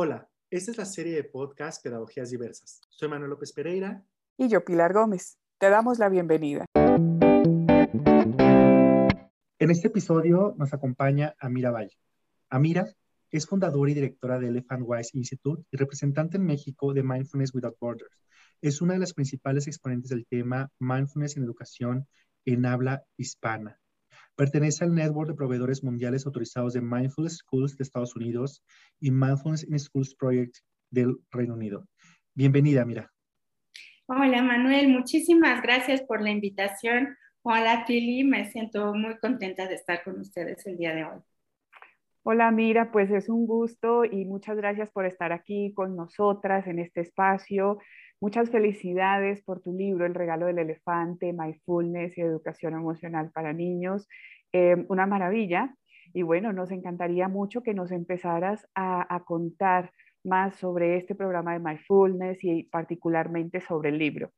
Hola, esta es la serie de podcast Pedagogías Diversas. Soy Manuel López Pereira. Y yo, Pilar Gómez. Te damos la bienvenida. En este episodio nos acompaña Amira Valle. Amira es fundadora y directora de Elephant Wise Institute y representante en México de Mindfulness Without Borders. Es una de las principales exponentes del tema Mindfulness en Educación en habla hispana. Pertenece al Network de Proveedores Mundiales Autorizados de Mindfulness Schools de Estados Unidos y Mindfulness in Schools Project del Reino Unido. Bienvenida, Mira. Hola, Manuel. Muchísimas gracias por la invitación. Hola, Pili. Me siento muy contenta de estar con ustedes el día de hoy. Hola, Mira. Pues es un gusto y muchas gracias por estar aquí con nosotras en este espacio. Muchas felicidades por tu libro, El regalo del elefante, Mindfulness y Educación Emocional para Niños. Eh, una maravilla. Y bueno, nos encantaría mucho que nos empezaras a, contar más sobre este programa de Mindfulness y particularmente sobre el libro.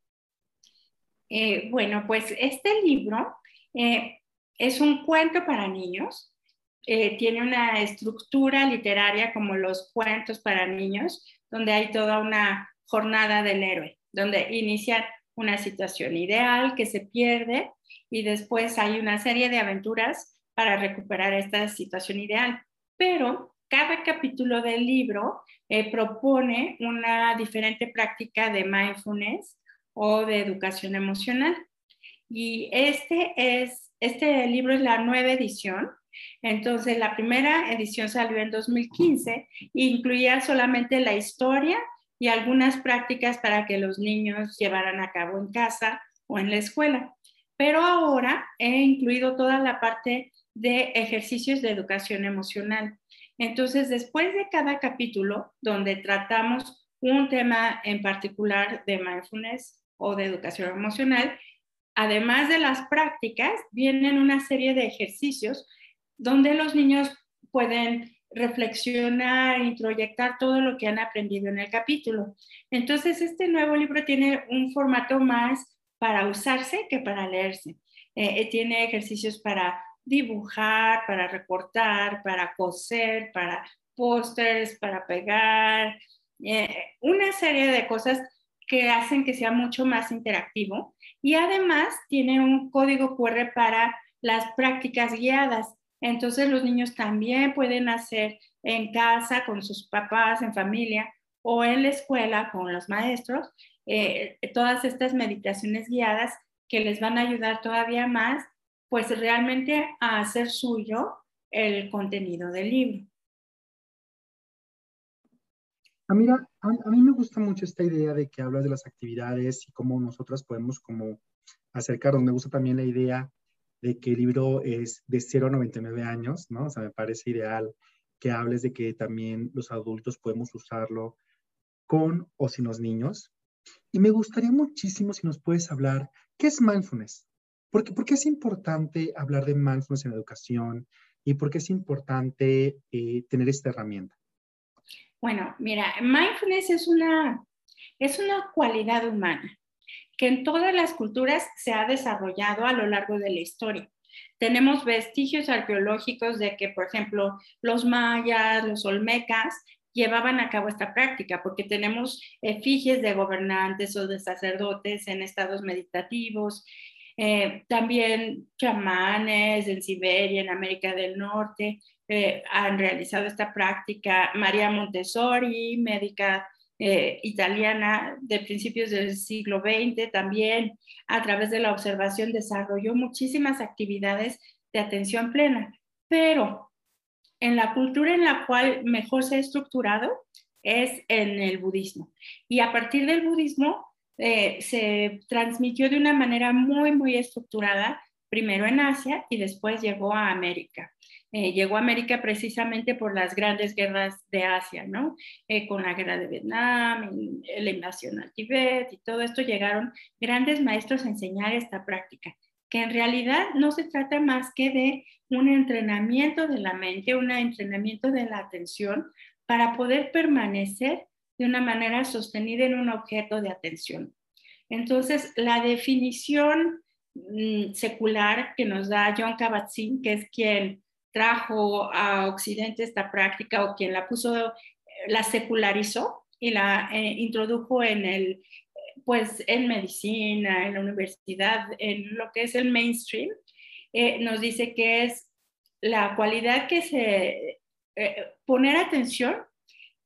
Eh, bueno, pues este libro eh, es un cuento para niños. tiene una estructura literaria como los cuentos para niños, donde hay toda una jornada del héroe, donde inicia una situación ideal que se pierde y después hay una serie de aventuras para recuperar esta situación ideal. Pero cada capítulo del libro eh, propone una diferente práctica de mindfulness o de educación emocional. Y este, es, este libro es la nueva edición. Entonces, la primera edición salió en 2015 e incluía solamente la historia y algunas prácticas para que los niños llevaran a cabo en casa o en la escuela. Pero ahora he incluido toda la parte de ejercicios de educación emocional. Entonces, después de cada capítulo donde tratamos un tema en particular de mindfulness o de educación emocional, además de las prácticas, vienen una serie de ejercicios donde los niños pueden reflexionar, introyectar todo lo que han aprendido en el capítulo. Entonces, este nuevo libro tiene un formato más para usarse que para leerse. Eh, eh, tiene ejercicios para dibujar, para recortar, para coser, para pósters, para pegar, eh, una serie de cosas que hacen que sea mucho más interactivo. Y además tiene un código QR para las prácticas guiadas. Entonces los niños también pueden hacer en casa con sus papás, en familia o en la escuela con los maestros, eh, todas estas meditaciones guiadas que les van a ayudar todavía más, pues realmente a hacer suyo el contenido del libro. Ah, mira, a, mí me gusta mucho esta idea de que hablas de las actividades y cómo nosotras podemos como acercarnos. Me gusta también la idea de que el libro es de 0 a 99 años, ¿no? O sea, me parece ideal que hables de que también los adultos podemos usarlo con o sin los niños. Y me gustaría muchísimo si nos puedes hablar, ¿qué es mindfulness? ¿Por qué, es importante hablar de mindfulness en educación y por qué es importante eh, tener esta herramienta? Bueno, mira, mindfulness es una, es una cualidad humana que en todas las culturas se ha desarrollado a lo largo de la historia. Tenemos vestigios arqueológicos de que, por ejemplo, los mayas, los olmecas llevaban a cabo esta práctica, porque tenemos efigies de gobernantes o de sacerdotes en estados meditativos, eh, también chamanes en Siberia, en América del Norte, eh, han realizado esta práctica. María Montessori, médica eh, italiana de principios del siglo XX también a través de la observación desarrolló muchísimas actividades de atención plena, pero en la cultura en la cual mejor se ha estructurado es en el budismo. Y a partir del budismo eh, se transmitió de una manera muy, muy estructurada, primero en Asia y después llegó a América. Eh, llegó a América precisamente por las grandes guerras de Asia, ¿no? Eh, con la guerra de Vietnam, la invasión al Tíbet y todo esto llegaron grandes maestros a enseñar esta práctica, que en realidad no se trata más que de un entrenamiento de la mente, un entrenamiento de la atención para poder permanecer de una manera sostenida en un objeto de atención. Entonces, la definición mm, secular que nos da John Kabat-Zinn, que es quien trajo a Occidente esta práctica o quien la puso la secularizó y la eh, introdujo en el, pues en medicina, en la universidad, en lo que es el mainstream, eh, nos dice que es la cualidad que se, eh, poner atención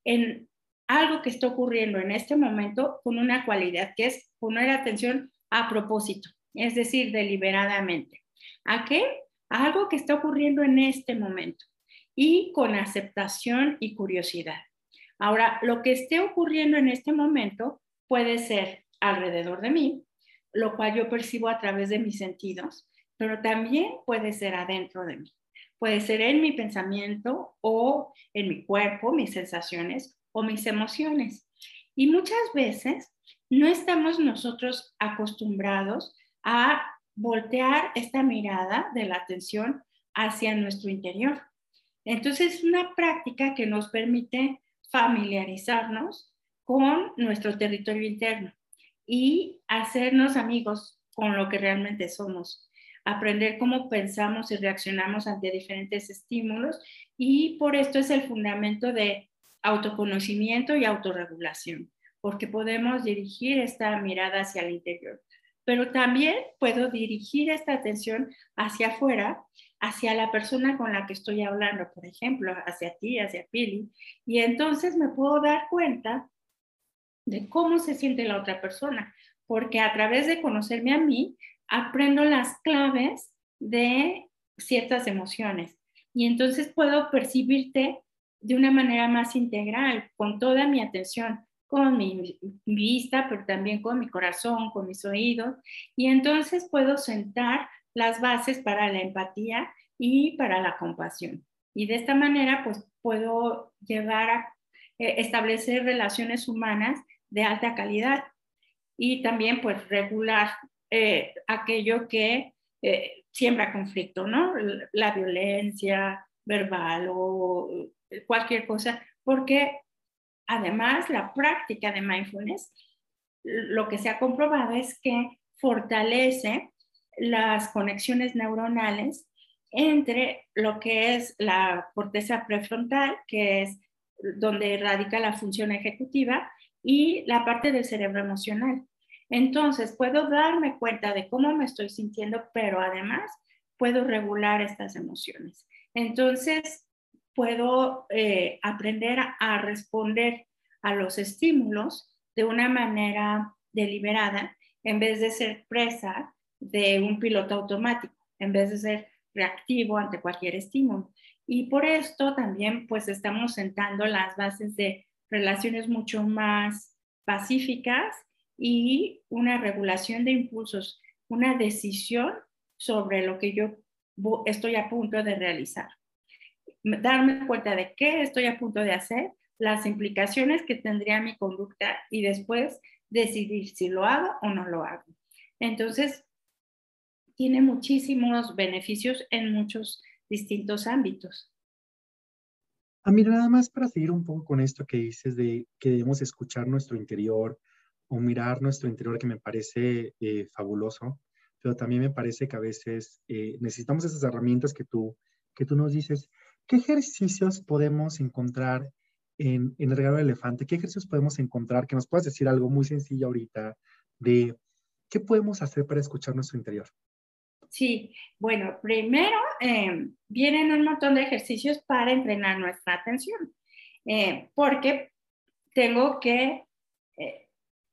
en algo que está ocurriendo en este momento con una cualidad que es poner atención a propósito, es decir, deliberadamente. ¿A qué? Algo que está ocurriendo en este momento y con aceptación y curiosidad. Ahora, lo que esté ocurriendo en este momento puede ser alrededor de mí, lo cual yo percibo a través de mis sentidos, pero también puede ser adentro de mí. Puede ser en mi pensamiento o en mi cuerpo, mis sensaciones o mis emociones. Y muchas veces no estamos nosotros acostumbrados a voltear esta mirada de la atención hacia nuestro interior. Entonces, es una práctica que nos permite familiarizarnos con nuestro territorio interno y hacernos amigos con lo que realmente somos, aprender cómo pensamos y reaccionamos ante diferentes estímulos y por esto es el fundamento de autoconocimiento y autorregulación, porque podemos dirigir esta mirada hacia el interior, pero también puedo dirigir esta atención hacia afuera hacia la persona con la que estoy hablando, por ejemplo, hacia ti, hacia Pili, y entonces me puedo dar cuenta de cómo se siente la otra persona, porque a través de conocerme a mí, aprendo las claves de ciertas emociones y entonces puedo percibirte de una manera más integral, con toda mi atención, con mi vista, pero también con mi corazón, con mis oídos, y entonces puedo sentar las bases para la empatía y para la compasión. Y de esta manera, pues puedo llevar a eh, establecer relaciones humanas de alta calidad y también pues regular eh, aquello que eh, siembra conflicto, ¿no? La violencia verbal o cualquier cosa, porque además la práctica de mindfulness, lo que se ha comprobado es que fortalece las conexiones neuronales entre lo que es la corteza prefrontal, que es donde radica la función ejecutiva, y la parte del cerebro emocional. Entonces, puedo darme cuenta de cómo me estoy sintiendo, pero además puedo regular estas emociones. Entonces, puedo eh, aprender a responder a los estímulos de una manera deliberada en vez de ser presa de un piloto automático, en vez de ser reactivo ante cualquier estímulo. Y por esto también pues estamos sentando las bases de relaciones mucho más pacíficas y una regulación de impulsos, una decisión sobre lo que yo estoy a punto de realizar. Darme cuenta de qué estoy a punto de hacer, las implicaciones que tendría mi conducta y después decidir si lo hago o no lo hago. Entonces, tiene muchísimos beneficios en muchos distintos ámbitos. A mí nada más para seguir un poco con esto que dices de que debemos escuchar nuestro interior o mirar nuestro interior, que me parece eh, fabuloso, pero también me parece que a veces eh, necesitamos esas herramientas que tú, que tú nos dices. ¿Qué ejercicios podemos encontrar en, el regalo del elefante? ¿Qué ejercicios podemos encontrar? Que nos puedas decir algo muy sencillo ahorita de qué podemos hacer para escuchar nuestro interior. Sí, bueno, primero eh, vienen un montón de ejercicios para entrenar nuestra atención, eh, porque tengo que eh,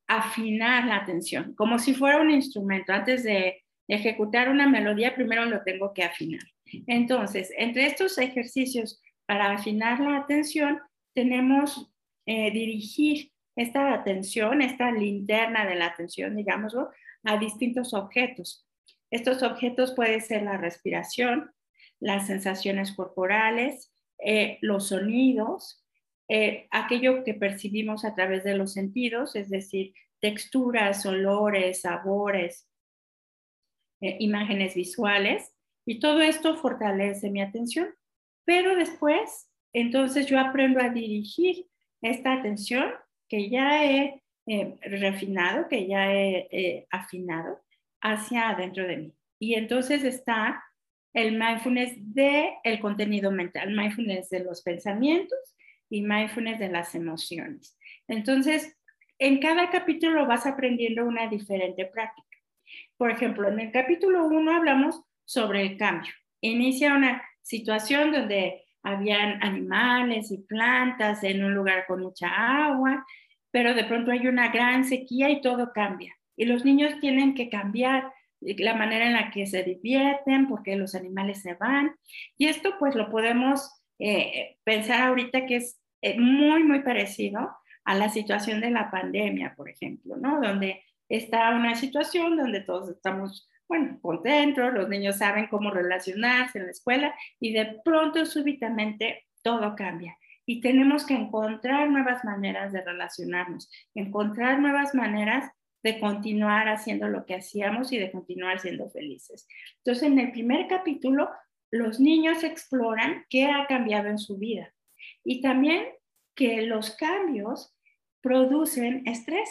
afinar la atención, como si fuera un instrumento. Antes de ejecutar una melodía, primero lo tengo que afinar. Entonces, entre estos ejercicios para afinar la atención, tenemos dirigir esta atención, esta linterna de la atención, digámoslo, a distintos objetos. Estos objetos pueden ser la respiración, las sensaciones corporales, eh, los sonidos, eh, aquello que percibimos a través de los sentidos, es decir, texturas, olores, sabores, eh, imágenes visuales, y todo esto fortalece mi atención. Pero después, entonces yo aprendo a dirigir esta atención que ya he refinado, que ya he afinado, hacia adentro de mí. Y entonces está el mindfulness de el contenido mental, mindfulness de los pensamientos y mindfulness de las emociones. Entonces, en cada capítulo vas aprendiendo una diferente práctica. Por ejemplo, en el capítulo 1 hablamos sobre el cambio. Inicia una situación donde habían animales y plantas en un lugar con mucha agua, pero de pronto hay una gran sequía y todo cambia. Y los niños tienen que cambiar la manera en la que se divierten porque los animales se van. Y esto pues lo podemos eh, pensar ahorita que es eh, muy, muy parecido a la situación de la pandemia, por ejemplo, ¿no? Donde está una situación donde todos estamos bueno, contentos, los niños saben cómo relacionarse en la escuela y de pronto súbitamente todo cambia. Y tenemos que encontrar nuevas maneras de relacionarnos, encontrar nuevas maneras de continuar haciendo lo que hacíamos y de continuar siendo felices. Entonces, en el primer capítulo, los niños exploran qué ha cambiado en su vida y también que los cambios producen estrés.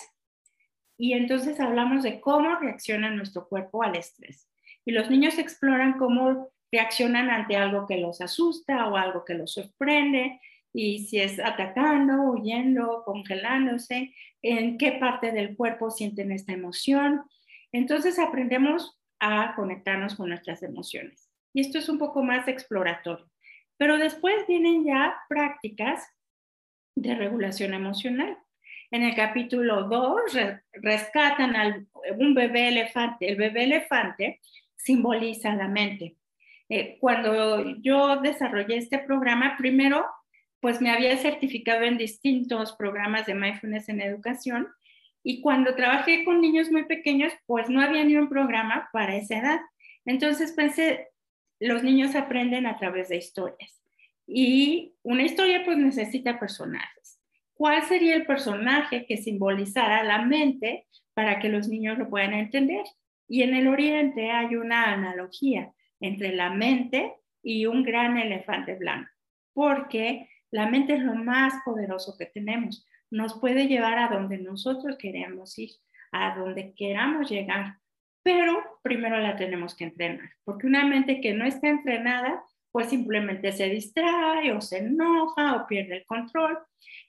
Y entonces hablamos de cómo reacciona nuestro cuerpo al estrés. Y los niños exploran cómo reaccionan ante algo que los asusta o algo que los sorprende, y si es atacando, huyendo, congelándose, en qué parte del cuerpo sienten esta emoción. Entonces aprendemos a conectarnos con nuestras emociones. Y esto es un poco más exploratorio. Pero después vienen ya prácticas de regulación emocional. En el capítulo 2 rescatan a un bebé elefante. El bebé elefante simboliza la mente. Eh, cuando yo desarrollé este programa, primero, pues me había certificado en distintos programas de mindfulness en educación y cuando trabajé con niños muy pequeños, pues no había ni un programa para esa edad. Entonces pensé, los niños aprenden a través de historias y una historia pues necesita personajes. ¿Cuál sería el personaje que simbolizara la mente para que los niños lo puedan entender? Y en el Oriente hay una analogía entre la mente y un gran elefante blanco, porque la mente es lo más poderoso que tenemos. Nos puede llevar a donde nosotros queremos ir, a donde queramos llegar, pero primero la tenemos que entrenar, porque una mente que no está entrenada, pues simplemente se distrae o se enoja o pierde el control.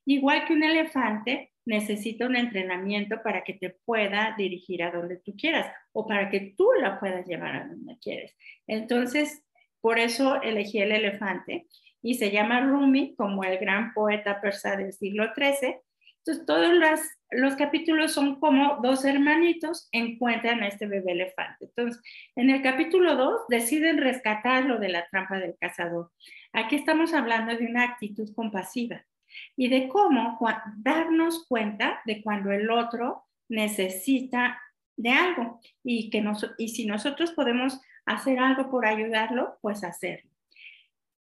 Igual que un elefante necesita un entrenamiento para que te pueda dirigir a donde tú quieras o para que tú la puedas llevar a donde quieres. Entonces, por eso elegí el elefante y se llama Rumi como el gran poeta persa del siglo XIII. Entonces, todos los, los capítulos son como dos hermanitos encuentran a este bebé elefante. Entonces, en el capítulo 2 deciden rescatarlo de la trampa del cazador. Aquí estamos hablando de una actitud compasiva y de cómo darnos cuenta de cuando el otro necesita de algo y, que y si nosotros podemos hacer algo por ayudarlo, pues hacerlo.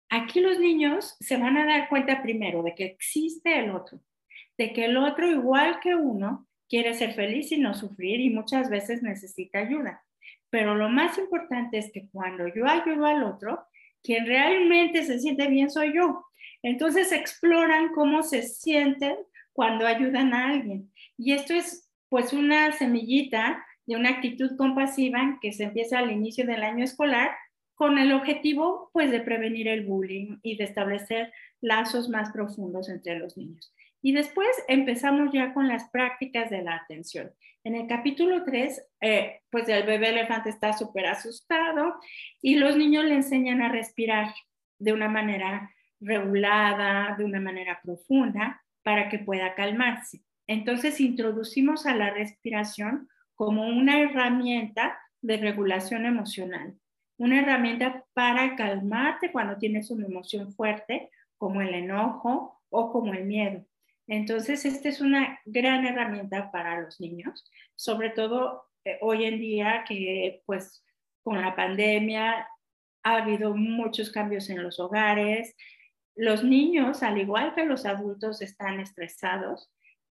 Aquí los niños se van a dar cuenta primero de que existe el otro, de que el otro, igual que uno, quiere ser feliz y no sufrir y muchas veces necesita ayuda. Pero lo más importante es que cuando yo ayudo al otro, quien realmente se siente bien soy yo. Entonces exploran cómo se sienten cuando ayudan a alguien. Y esto es pues una semillita de una actitud compasiva que se empieza al inicio del año escolar con el objetivo pues de prevenir el bullying y de establecer lazos más profundos entre los niños. Y después empezamos ya con las prácticas de la atención. En el capítulo 3, eh, pues el bebé elefante está súper asustado y los niños le enseñan a respirar de una manera regulada, de una manera profunda, para que pueda calmarse. Entonces introducimos a la respiración como una herramienta de regulación emocional, una herramienta para calmarte cuando tienes una emoción fuerte, como el enojo o como el miedo. Entonces, esta es una gran herramienta para los niños, sobre todo eh, hoy en día que pues con la pandemia ha habido muchos cambios en los hogares, los niños, al igual que los adultos, están estresados,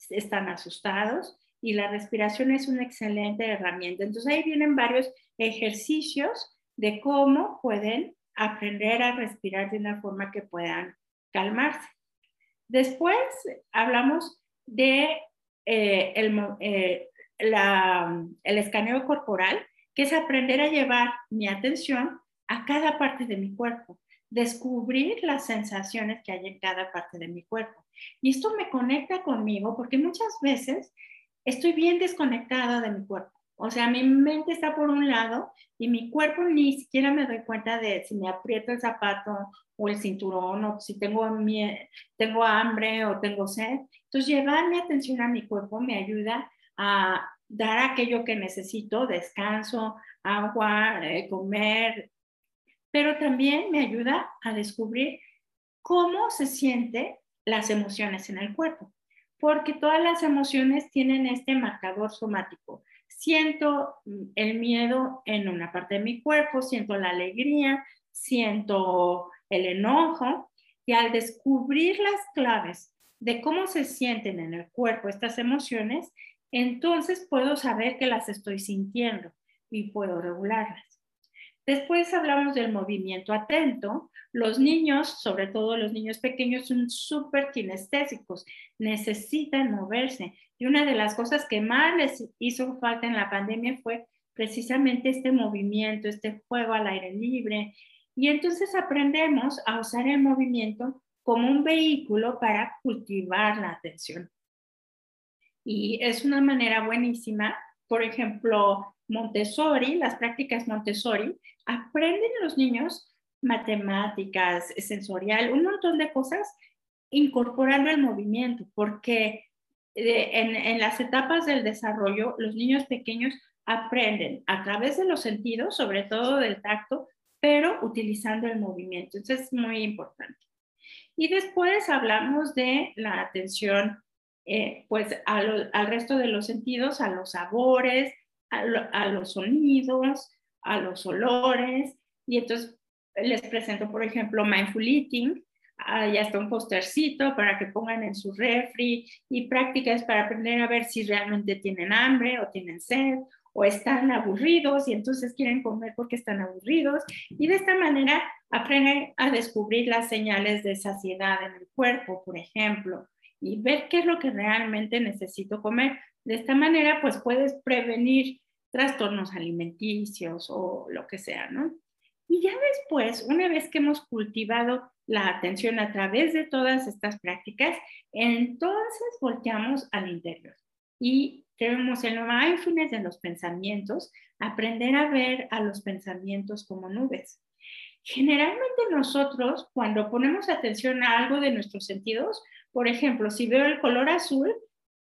están asustados y la respiración es una excelente herramienta. Entonces ahí vienen varios ejercicios de cómo pueden aprender a respirar de una forma que puedan calmarse. Después hablamos de eh, el, eh, el escaneo corporal, que es aprender a llevar mi atención a cada parte de mi cuerpo descubrir las sensaciones que hay en cada parte de mi cuerpo. Y esto me conecta conmigo porque muchas veces estoy bien desconectada de mi cuerpo. O sea, mi mente está por un lado y mi cuerpo ni siquiera me doy cuenta de si me aprieto el zapato o el cinturón o si tengo, tengo hambre o tengo sed. Entonces, llevar mi atención a mi cuerpo me ayuda a dar aquello que necesito, descanso, agua, eh, comer, pero también me ayuda a descubrir cómo se sienten las emociones en el cuerpo, porque todas las emociones tienen este marcador somático. Siento el miedo en una parte de mi cuerpo, siento la alegría, siento el enojo, y al descubrir las claves de cómo se sienten en el cuerpo estas emociones, entonces puedo saber que las estoy sintiendo y puedo regularlas. Después hablamos del movimiento atento. Los niños, sobre todo los niños pequeños, son súper kinestésicos, necesitan moverse. Y una de las cosas que más les hizo falta en la pandemia fue precisamente este movimiento, este juego al aire libre. Y entonces aprendemos a usar el movimiento como un vehículo para cultivar la atención. Y es una manera buenísima, por ejemplo, Montessori, las prácticas Montessori, aprenden los niños matemáticas, sensorial, un montón de cosas incorporando el movimiento, porque en, las etapas del desarrollo los niños pequeños aprenden a través de los sentidos, sobre todo del tacto, pero utilizando el movimiento. Eso es muy importante. Y después hablamos de la atención eh, pues al resto de los sentidos, a los sabores, a, los sonidos, a los olores. Y entonces les presento, por ejemplo, Mindful Eating. Ya está un postercito para que pongan en su refri y prácticas para aprender a ver si realmente tienen hambre o tienen sed o están aburridos y entonces quieren comer porque están aburridos. Y de esta manera aprenden a descubrir las señales de saciedad en el cuerpo, por ejemplo, y ver qué es lo que realmente necesito comer. De esta manera, pues puedes prevenir trastornos alimenticios o lo que sea, ¿no? Y ya después, una vez que hemos cultivado la atención a través de todas estas prácticas, entonces volteamos al interior y tenemos el mindfulness de los pensamientos, aprender a ver a los pensamientos como nubes. Generalmente nosotros, cuando ponemos atención a algo de nuestros sentidos, por ejemplo, si veo el color azul,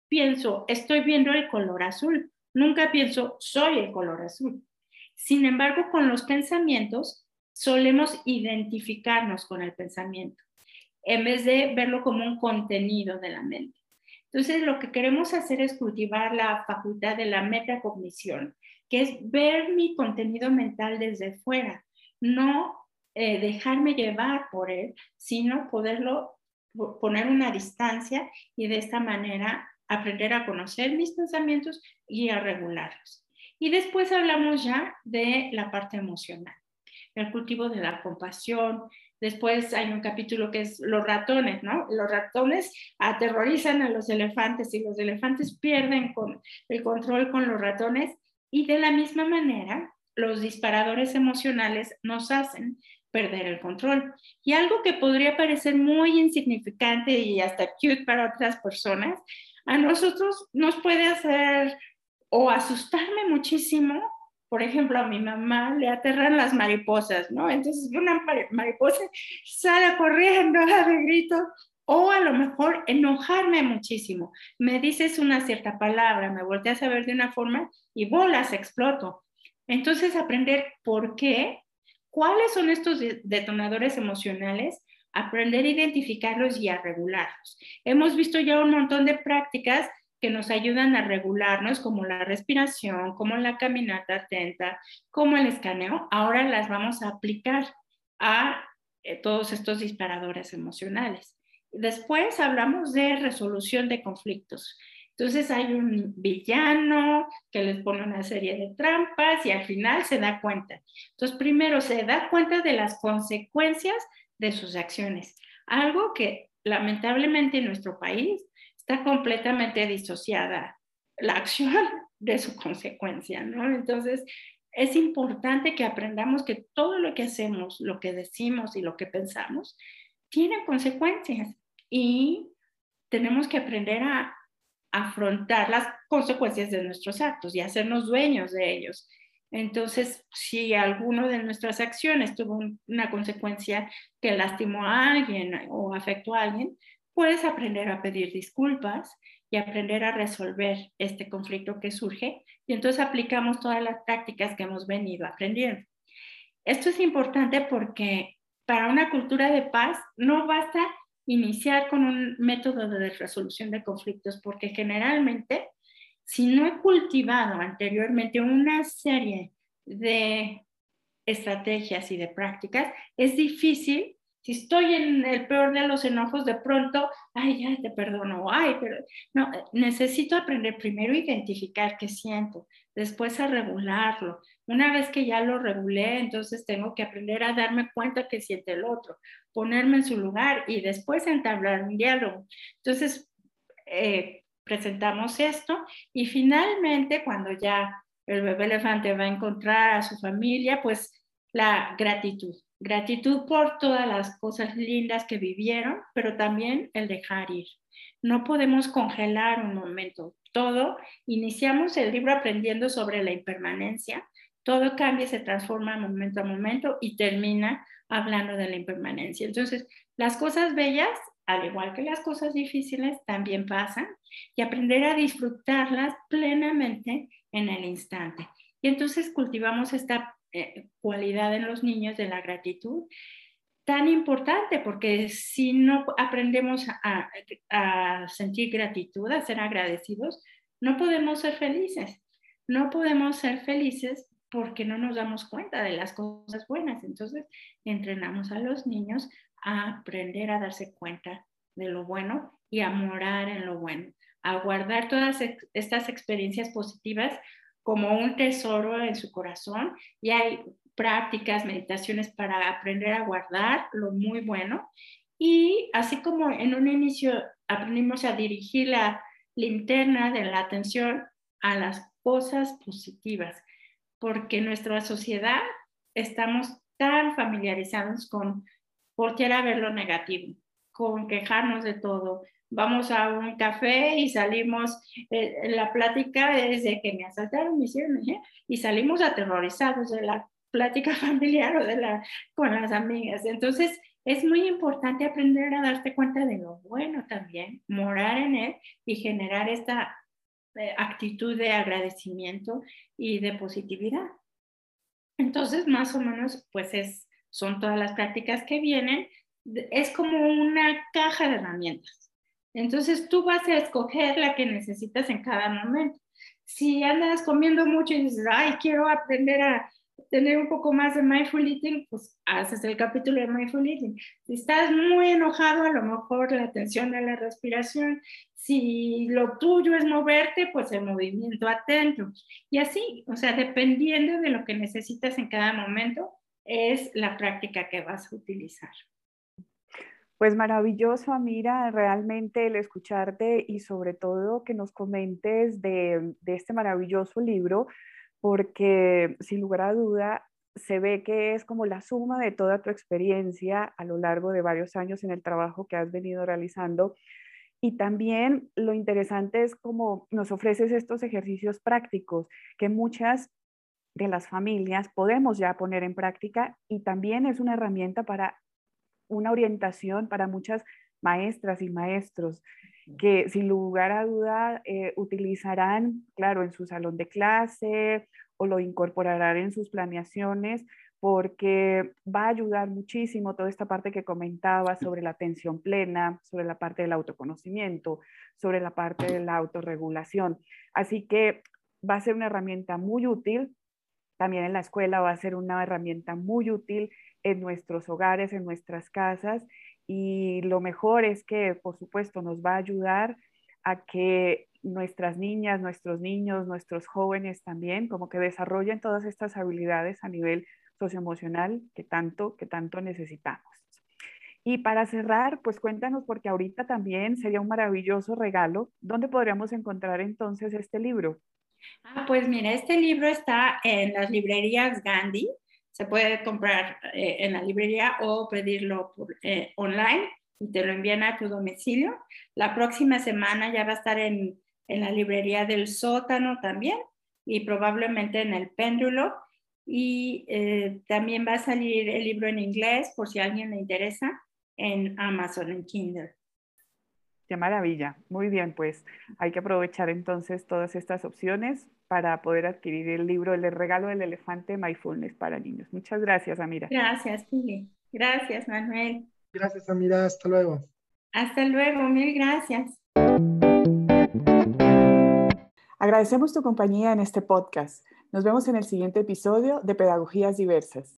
pienso, estoy viendo el color azul, Nunca pienso, soy el color azul. Sin embargo, con los pensamientos solemos identificarnos con el pensamiento, en vez de verlo como un contenido de la mente. Entonces, lo que queremos hacer es cultivar la facultad de la metacognición, que es ver mi contenido mental desde fuera, no eh, dejarme llevar por él, sino poderlo poner una distancia y de esta manera aprender a conocer mis pensamientos y a regularlos. Y después hablamos ya de la parte emocional, el cultivo de la compasión. Después hay un capítulo que es los ratones, ¿no? Los ratones aterrorizan a los elefantes y los elefantes pierden el control con los ratones y de la misma manera los disparadores emocionales nos hacen perder el control. Y algo que podría parecer muy insignificante y hasta cute para otras personas, a nosotros nos puede hacer o asustarme muchísimo. Por ejemplo, a mi mamá le aterran las mariposas, ¿no? Entonces una mariposa sale corriendo de grito o a lo mejor enojarme muchísimo. Me dices una cierta palabra, me volteas a ver de una forma y bolas, exploto. Entonces aprender por qué, cuáles son estos detonadores emocionales aprender a identificarlos y a regularlos. Hemos visto ya un montón de prácticas que nos ayudan a regularnos, como la respiración, como la caminata atenta, como el escaneo. Ahora las vamos a aplicar a eh, todos estos disparadores emocionales. Después hablamos de resolución de conflictos. Entonces hay un villano que les pone una serie de trampas y al final se da cuenta. Entonces primero se da cuenta de las consecuencias de sus acciones. Algo que lamentablemente en nuestro país completamente disociada la acción de su consecuencia, ¿no? Entonces, es importante que aprendamos que todo lo que hacemos, lo que decimos y lo que pensamos, tiene consecuencias y tenemos que aprender a afrontar las consecuencias de nuestros actos y hacernos dueños de ellos. Entonces, si alguno de nuestras acciones tuvo una consecuencia que lastimó a alguien o afectó a alguien, puedes aprender a pedir disculpas y aprender a resolver este conflicto que surge. Y entonces aplicamos todas las tácticas que hemos venido aprendiendo. Esto es importante porque para una cultura de paz no basta iniciar con un método de resolución de conflictos, porque generalmente, si no he cultivado anteriormente una serie de estrategias y de prácticas, es difícil si estoy en el peor de los enojos, de pronto, ay, ya te perdono, ay, pero no, necesito aprender primero a identificar qué siento, después a regularlo. Una vez que ya lo regulé, entonces tengo que aprender a darme cuenta que siente el otro, ponerme en su lugar y después entablar un diálogo. Entonces, eh, presentamos esto y finalmente cuando ya el bebé elefante va a encontrar a su familia, pues la gratitud Gratitud por todas las cosas lindas que vivieron, pero también el dejar ir. No podemos congelar un momento. Todo, iniciamos el libro aprendiendo sobre la impermanencia. Todo cambia se transforma momento a momento y termina hablando de la impermanencia. Entonces, las cosas bellas, al igual que las cosas difíciles, también pasan y aprender a disfrutarlas plenamente en el instante. Y entonces cultivamos esta eh, cualidad en los niños de la gratitud tan importante, porque si no aprendemos a, a, sentir gratitud, a ser agradecidos, no podemos ser felices. No podemos ser felices porque no nos damos cuenta de las cosas buenas. Entonces, entrenamos a los niños a aprender a darse cuenta de lo bueno y a morar en lo bueno, a guardar todas estas experiencias positivas como un tesoro en su corazón y hay prácticas, meditaciones para aprender a guardar lo muy bueno. Y así como en un inicio aprendimos a dirigir la linterna de la atención a las cosas positivas, porque en nuestra sociedad estamos tan familiarizados con voltear a ver lo negativo, con quejarnos de todo, vamos a un café y salimos, eh, la plática desde que me asaltaron, me hicieron, y salimos aterrorizados de la plática familiar o de la, con las amigas. Entonces, es muy importante aprender a darte cuenta de lo bueno también, morar en él y generar esta eh, actitud de agradecimiento y de positividad. Entonces, más o menos, pues es, son todas las prácticas que vienen. Es como una caja de herramientas entonces tú vas a escoger la que necesitas en cada momento. Si andas comiendo mucho y dices, ay, quiero aprender a tener un poco más de mindful eating, pues haces el capítulo de mindful eating. Si estás muy enojado, a lo mejor la atención a la respiración. Si lo tuyo es moverte, pues el movimiento atento. Y así, o sea, dependiendo de lo que necesitas en cada momento, es la práctica que vas a utilizar. Pues maravilloso, Amira, realmente el escucharte y sobre todo que nos comentes de, este maravilloso libro, porque sin lugar a duda se ve que es como la suma de toda tu experiencia a lo largo de varios años en el trabajo que has venido realizando. Y también lo interesante es cómo nos ofreces estos ejercicios prácticos que muchas de las familias podemos ya poner en práctica y también es una herramienta para una orientación para muchas maestras y maestros que sin lugar a duda eh, utilizarán, claro, en su salón de clase o lo incorporarán en sus planeaciones porque va a ayudar muchísimo toda esta parte que comentaba sobre la atención plena, sobre la parte del autoconocimiento, sobre la parte de la autorregulación. Así que va a ser una herramienta muy útil. También en la escuela va a ser una herramienta muy útil en nuestros hogares, en nuestras casas. Y lo mejor es que, por supuesto, nos va a ayudar a que nuestras niñas, nuestros niños, nuestros jóvenes también, como que desarrollen todas estas habilidades a nivel socioemocional que tanto, que tanto necesitamos. Y para cerrar, pues cuéntanos, porque ahorita también sería un maravilloso regalo, ¿dónde podríamos encontrar entonces este libro? Ah, pues mira, este libro está en las librerías Gandhi. Se puede comprar eh, en la librería o pedirlo eh, online y te lo envían a tu domicilio. La próxima semana ya va a estar en, en la librería del sótano también y probablemente en el péndulo. Y eh, también va a salir el libro en inglés por si a alguien le interesa en Amazon, en Kindle. Qué maravilla. Muy bien, pues hay que aprovechar entonces todas estas opciones para poder adquirir el libro El regalo del elefante Mindfulness para niños. Muchas gracias, Amira. Gracias, Pili. Gracias, Manuel. Gracias, Amira. Hasta luego. Hasta luego. Mil gracias. Agradecemos tu compañía en este podcast. Nos vemos en el siguiente episodio de Pedagogías Diversas.